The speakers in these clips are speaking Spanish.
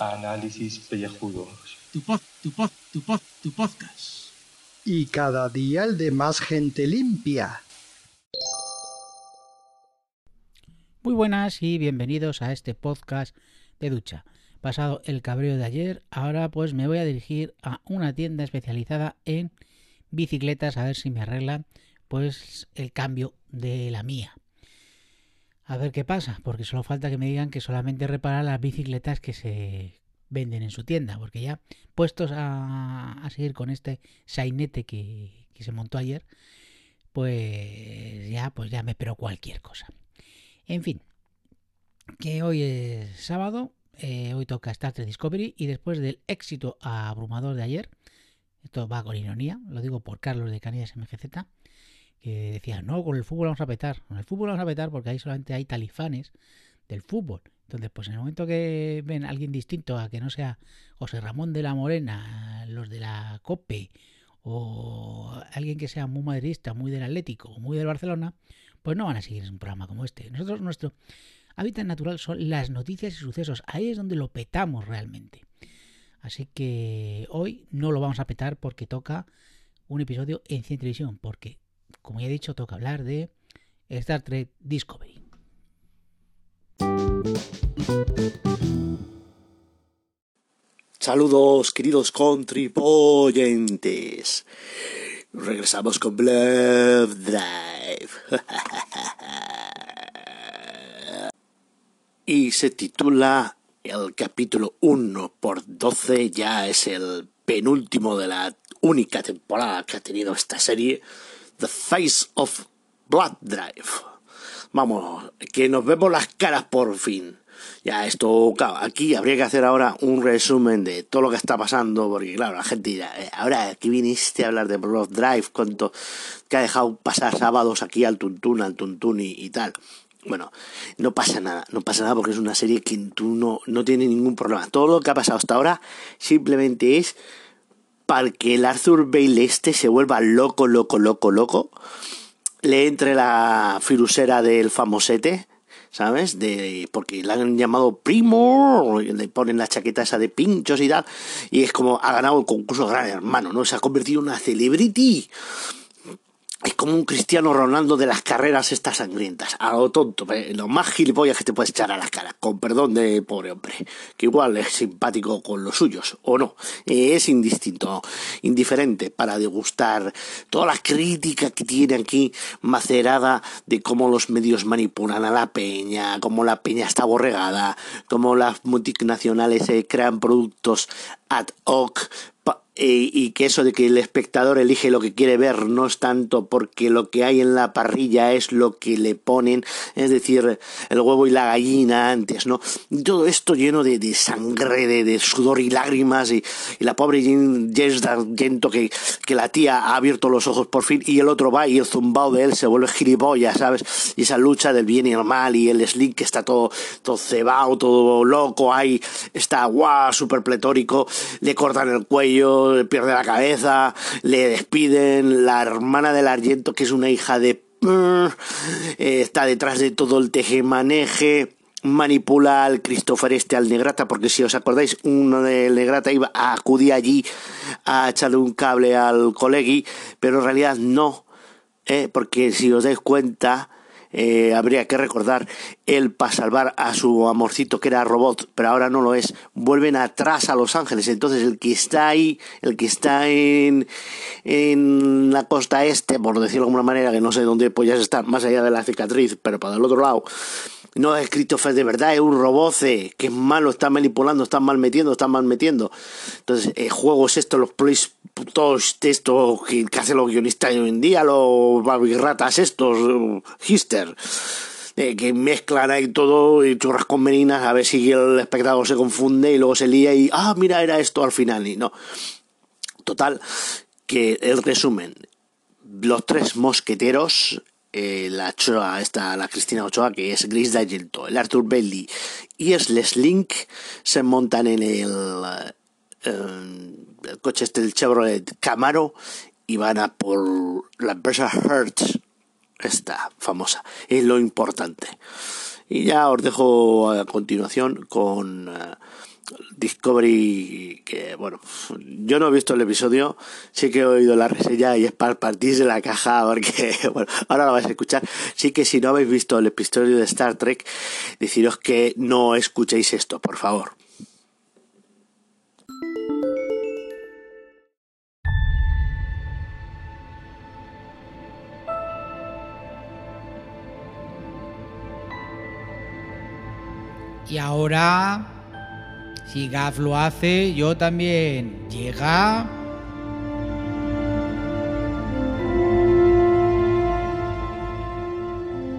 Análisis pellejudos. Tu pod, tu pod, tu pod, tu podcast. Y cada día el de más gente limpia. Muy buenas y bienvenidos a este podcast de ducha. Pasado el cabreo de ayer, ahora pues me voy a dirigir a una tienda especializada en bicicletas a ver si me arreglan pues el cambio de la mía. A ver qué pasa, porque solo falta que me digan que solamente repara las bicicletas que se venden en su tienda, porque ya puestos a, seguir con este sainete que, que, se montó ayer, pues ya, pues ya me espero cualquier cosa. En fin, que hoy es sábado, eh, hoy toca Star Trek Discovery y después del éxito abrumador de ayer, esto va con ironía, lo digo por Carlos de Canillas MGZ, que decía, no, con el fútbol vamos a petar, con el fútbol vamos a petar porque ahí solamente hay talifanes del fútbol. Entonces, pues en el momento que ven alguien distinto a que no sea José Ramón de la Morena, los de la COPE, o alguien que sea muy madridista, muy del Atlético, o muy del Barcelona, pues no van a seguir un programa como este. Nosotros, nuestro hábitat natural son las noticias y sucesos. Ahí es donde lo petamos realmente. Así que hoy no lo vamos a petar porque toca un episodio en Cien Televisión, porque como ya he dicho, toca hablar de Star Trek Discovery. Saludos, queridos contribuyentes. Regresamos con Blood Drive. y se titula el capítulo 1 por 12, ya es el penúltimo de la única temporada que ha tenido esta serie The Face of Blood Drive. Vamos, que nos vemos las caras por fin. Ya, esto, claro, aquí habría que hacer ahora un resumen de todo lo que está pasando, porque claro, la gente dirá, eh, ahora aquí viniste a hablar de Blood Drive, cuánto que ha dejado pasar sábados aquí al tuntún, al tuntún y, tal. Bueno, no pasa nada, no pasa nada porque es una serie que tú no, no tienes ningún problema. Todo lo que ha pasado hasta ahora simplemente es para que el Arthur Bale este se vuelva loco, loco, loco, loco, le entre la firusera del famosete, ¿sabes? De, porque le han llamado primo, le ponen la chaqueta esa de pinchos y tal, y es como ha ganado el concurso Gran Hermano, ¿no? Se ha convertido en una celebrity es como un Cristiano Ronaldo de las carreras estas sangrientas, a lo tonto, lo más gilipollas que te puedes echar a la cara, con perdón de pobre hombre, que igual es simpático con los suyos, o no, es indistinto, indiferente para degustar toda la crítica que tiene aquí macerada de cómo los medios manipulan a la peña, cómo la peña está borregada, cómo las multinacionales crean productos ad hoc y que eso de que el espectador elige lo que quiere ver no es tanto porque lo que hay en la parrilla es lo que le ponen, es decir, el huevo y la gallina antes, ¿no? Y todo esto lleno de, de sangre, de, de, sudor y lágrimas y, y la pobre Jess D'Argento que, que la tía ha abierto los ojos por fin y el otro va y el zumbao de él se vuelve gilipollas, ¿sabes? Y esa lucha del bien y el mal y el Slick que está todo, todo cebado, todo loco ahí, está guau, súper pletórico, le cortan el cuello, pierde la cabeza, le despiden, la hermana del Argento, que es una hija de... Eh, está detrás de todo el tejemaneje manipula al Christopher este al Negrata, porque si os acordáis, uno del Negrata iba a acudir allí a echarle un cable al colegui, pero en realidad no, eh, porque si os dais cuenta, eh, habría que recordar, él para salvar a su amorcito que era robot, pero ahora no lo es, vuelven atrás a Los Ángeles. Entonces el que está ahí, el que está en, en la costa este, por decirlo de alguna manera, que no sé dónde podías estar, más allá de la cicatriz, pero para el otro lado, no es Christopher de verdad, es un roboce que es malo, está manipulando, está mal metiendo, está mal metiendo. Entonces, eh, juegos estos, los plays, todos estos que, que hacen los guionistas hoy en día, los babirratas estos, hister. Eh, que mezclan ahí todo y churras con meninas a ver si el espectador se confunde y luego se lía y ah mira era esto al final y no total que el resumen los tres mosqueteros eh, la Ochoa, esta, la Cristina Ochoa, que es Grace D'Argento, el Arthur Bailey y es Les Link, se montan en el, el coche este del Chevrolet Camaro y van a por la empresa Hertz esta famosa. Es lo importante. Y ya os dejo a continuación con eh, Discovery, que bueno, yo no he visto el episodio, sí que he oído la reseña y es para partirse la caja, porque ahora lo vais a escuchar. Sí que si no habéis visto el episodio de Star Trek, deciros que no escuchéis esto, por favor. Y ahora, si Gaf lo hace, yo también. Llega.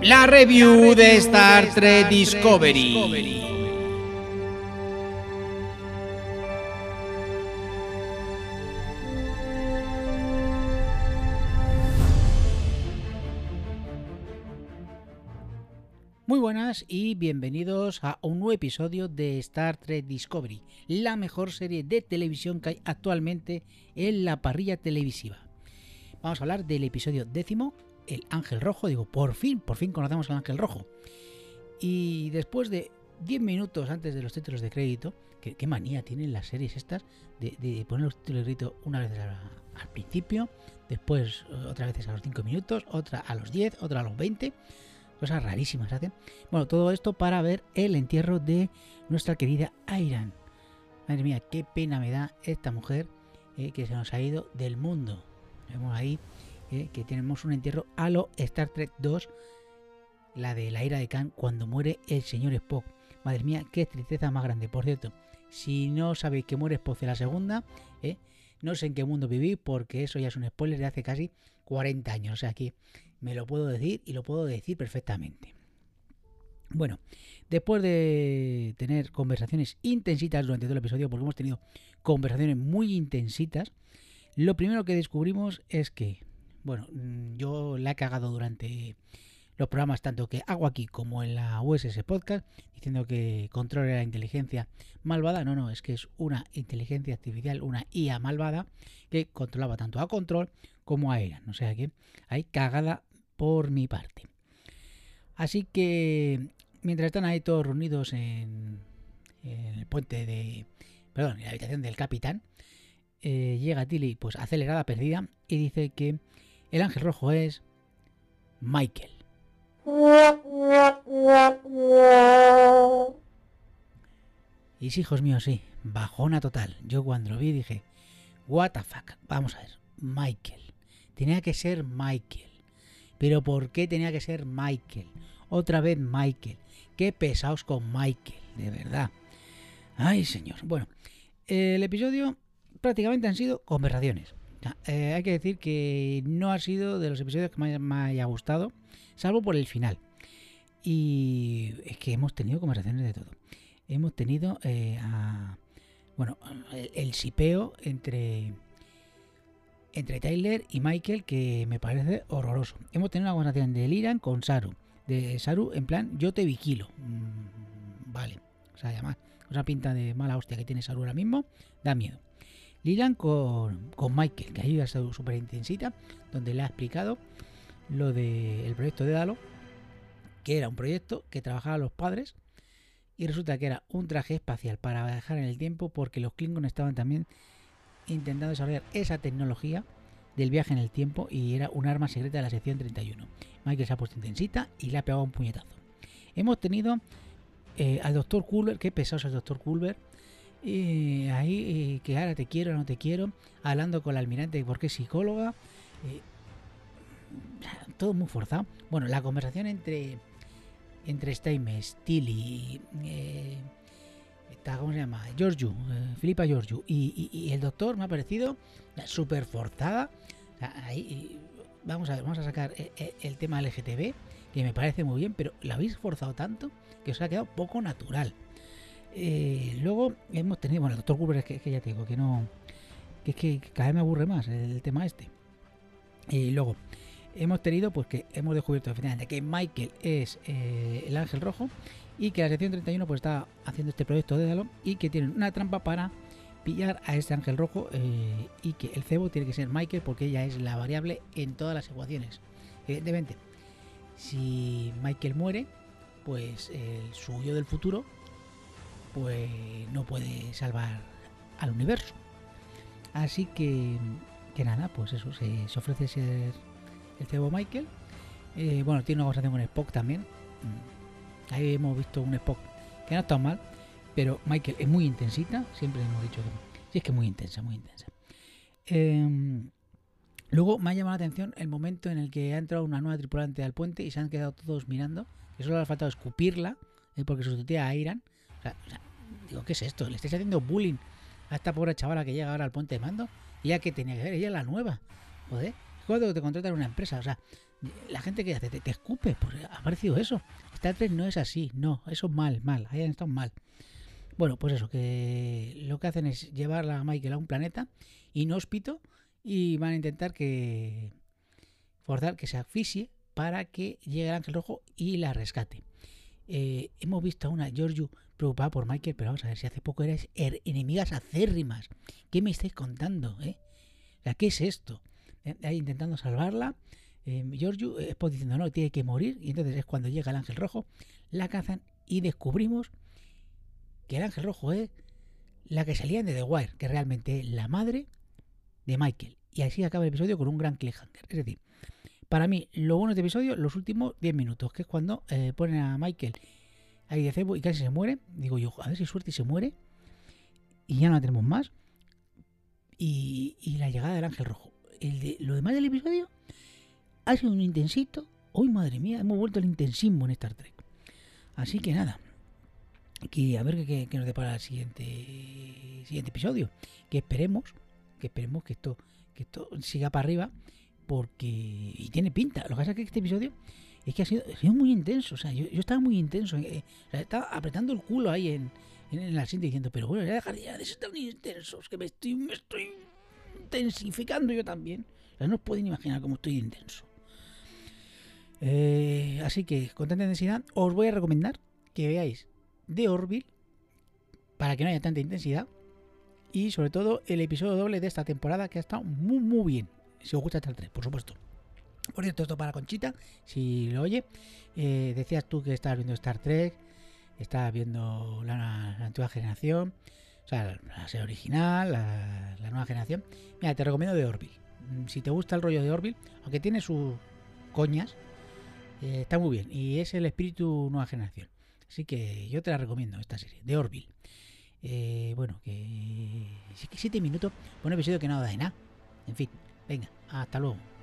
La review de Star Trek Discovery. Buenas y bienvenidos a un nuevo episodio de Star Trek Discovery, la mejor serie de televisión que hay actualmente en la parrilla televisiva. Vamos a hablar del episodio décimo, El Ángel Rojo. Digo, por fin, por fin conocemos al Ángel Rojo. Y después de 10 minutos antes de los títulos de crédito, que, qué manía tienen las series estas de, poner los títulos de crédito una vez al principio, después eh, otra vez a los 5 minutos, otra a los 10, otra a los 20 cosas rarísimas hacen. Bueno, todo esto para ver el entierro de nuestra querida Airan. Madre mía, qué pena me da esta mujer eh, que se nos ha ido del mundo. Vemos ahí eh, que tenemos un entierro a lo Star Trek 2, la de la ira de Khan, cuando muere el señor Spock. Madre mía, qué tristeza más grande. Por cierto, si no sabéis que muere Spock en la segunda, eh, no sé en qué mundo vivís, porque eso ya es un spoiler de hace casi 40 años. O sea que me lo puedo decir y lo puedo decir perfectamente. Bueno, después de tener conversaciones intensitas durante todo el episodio, porque hemos tenido conversaciones muy intensitas, lo primero que descubrimos es que, bueno, mm, yo la he cagado durante los programas tanto que hago aquí como en la USS Podcast, diciendo que Control era inteligencia malvada. No, no, es que es una inteligencia artificial, una IA malvada, que controlaba tanto a Control como a Eran. O sea que hay cagada por mi parte. Así que mientras están ahí todos reunidos en, el puente de... Perdón, en la habitación del capitán, eh, llega Tilly pues acelerada, perdida, y dice que el ángel rojo es Michael. Y sí, hijos míos, sí, bajona total. Yo cuando vi dije, what the fuck, vamos a ver, Michael. Tenía que ser Michael. Pero ¿por qué tenía que ser Michael? Otra vez Michael. Qué pesados con Michael, de verdad. Ay, señor. Bueno, el episodio prácticamente han sido conversaciones. Eh, hay que decir que no ha sido de los episodios que más me haya gustado, salvo por el final. Y es que hemos tenido conversaciones de todo. Hemos tenido eh, a, bueno, el, el sipeo entre entre Tyler y Michael que me parece horroroso. Hemos tenido una conversación de Liran con Saru. De Saru en plan, yo te vigilo. Mm, vale. O sea, además, esa pinta de mala hostia que tiene Saru ahora mismo, da miedo. Liran con, con Michael, que ahí ha sido súper intensita, donde le ha explicado lo del proyecto de Dalo, que era un proyecto que trabajaban los padres, y resulta que era un traje espacial para viajar en el tiempo porque los Klingons estaban también intentando desarrollar esa tecnología del viaje en el tiempo y era un arma secreta de la sección 31. Michael se ha puesto intensita y le ha pegado un puñetazo. Hemos tenido eh, al doctor Culver, qué pesado es el doctor Culver, eh, ahí eh, que ahora te quiero, no te quiero, hablando con la almirante porque es psicóloga, eh, todo muy forzado. Bueno, la conversación entre entre Steinmetz, Tilly, eh, ¿cómo se llama? Giorgio, Filipa Giorgio y, el doctor me ha parecido súper forzada. O ahí, vamos a ver, vamos a sacar el tema LGTB, que me parece muy bien, pero lo habéis forzado tanto que os ha quedado poco natural. Eh, luego hemos tenido, bueno, el doctor Cooper es que, ya te digo, que no, que es que cada vez me aburre más el, tema este. Y luego hemos tenido, pues que hemos descubierto efectivamente que Michael es eh, el ángel rojo y que la sección 31 pues está haciendo este proyecto de Dalo y que tienen una trampa para pillar a este ángel rojo eh, y que el cebo tiene que ser Michael porque ella es la variable en todas las ecuaciones. Evidentemente, si Michael muere, pues el suyo del futuro pues no puede salvar al universo. Así que, que nada, pues eso, se, ofrece ser el cebo Michael. Eh, bueno, tiene una conversación con Spock también. Mm. Ahí hemos visto un Spock que no está mal, pero Michael es muy intensita, siempre hemos dicho que sí, es que muy intensa, muy intensa. Em, luego me ha llamado la atención el momento en el que ha entrado una nueva tripulante al puente y se han quedado todos mirando, que solo le ha faltado escupirla, eh, porque sustituía a Iran. O sea, digo, ¿qué es esto? ¿Le estáis haciendo bullying a esta pobre chavala que llega ahora al puente de mando? ¿Ella qué tenía que ver? Ella es la nueva. Joder, cuando te contratan una empresa. O sea, la gente que te escupe, pues ha parecido eso. Star Trek no es así, no, eso es mal, mal, hayan estado mal. Bueno, pues eso, que lo que hacen es llevarla a Michael a un planeta inhóspito y van a intentar que forzar que se asfixie para que llegue el ángel rojo y la rescate. Eh, hemos visto a una Giorgio preocupada por Michael, pero vamos a ver si hace poco erais er- enemigas acérrimas. ¿Qué me estáis contando? Eh? ¿Qué es esto? Eh, intentando salvarla. Eh, Giorgio, eh, Spock diciendo no, tiene que morir. Y entonces es cuando llega el ángel rojo, la cazan y descubrimos que el ángel rojo es la que salía de The Wire, que realmente es la madre de Michael. Y así acaba el episodio con un gran cliffhanger. Es decir, para mí, lo bueno de este episodio, los últimos 10 minutos, que es cuando eh, ponen a Michael ahí de cebo y casi se muere. Digo yo, a ver si suerte y se muere. Y ya no la tenemos más. Y, la llegada del ángel rojo. Lo demás del episodio ha sido un intensito. Hoy, madre mía, hemos vuelto al intensismo en Star Trek. Así que nada. Que a ver qué nos depara el siguiente, siguiente episodio. Que esperemos, que esperemos que esto, que esto siga para arriba. Porque. Y tiene pinta. Lo que pasa es que este episodio es que ha sido, muy intenso. O sea, yo, estaba muy intenso. eh, o sea, estaba apretando el culo ahí en, en el asiento diciendo, pero bueno, ya dejar ya de ser tan intensos, que me estoy, me estoy intensificando yo también. O sea, no os pueden imaginar cómo estoy intenso. Eh, así que, con tanta intensidad, os voy a recomendar que veáis The Orville para que no haya tanta intensidad. Y sobre todo el episodio doble de esta temporada que ha estado muy, muy bien. Si os gusta Star 3, por supuesto. Por cierto, esto para Conchita, si lo oye. eh, decías tú que estabas viendo Star Trek, estabas viendo la, la antigua generación, o sea, la serie original, la, nueva generación. Mira, te recomiendo The Orville. Mm, Si te gusta el rollo de Orville, aunque tiene sus coñas, eh, está muy bien. Y es el espíritu nueva generación. Así que yo te la recomiendo, esta serie, de Orville. Eh, bueno, que. sí que siete minutos, por un episodio que no da de nada. En fin, venga, hasta luego.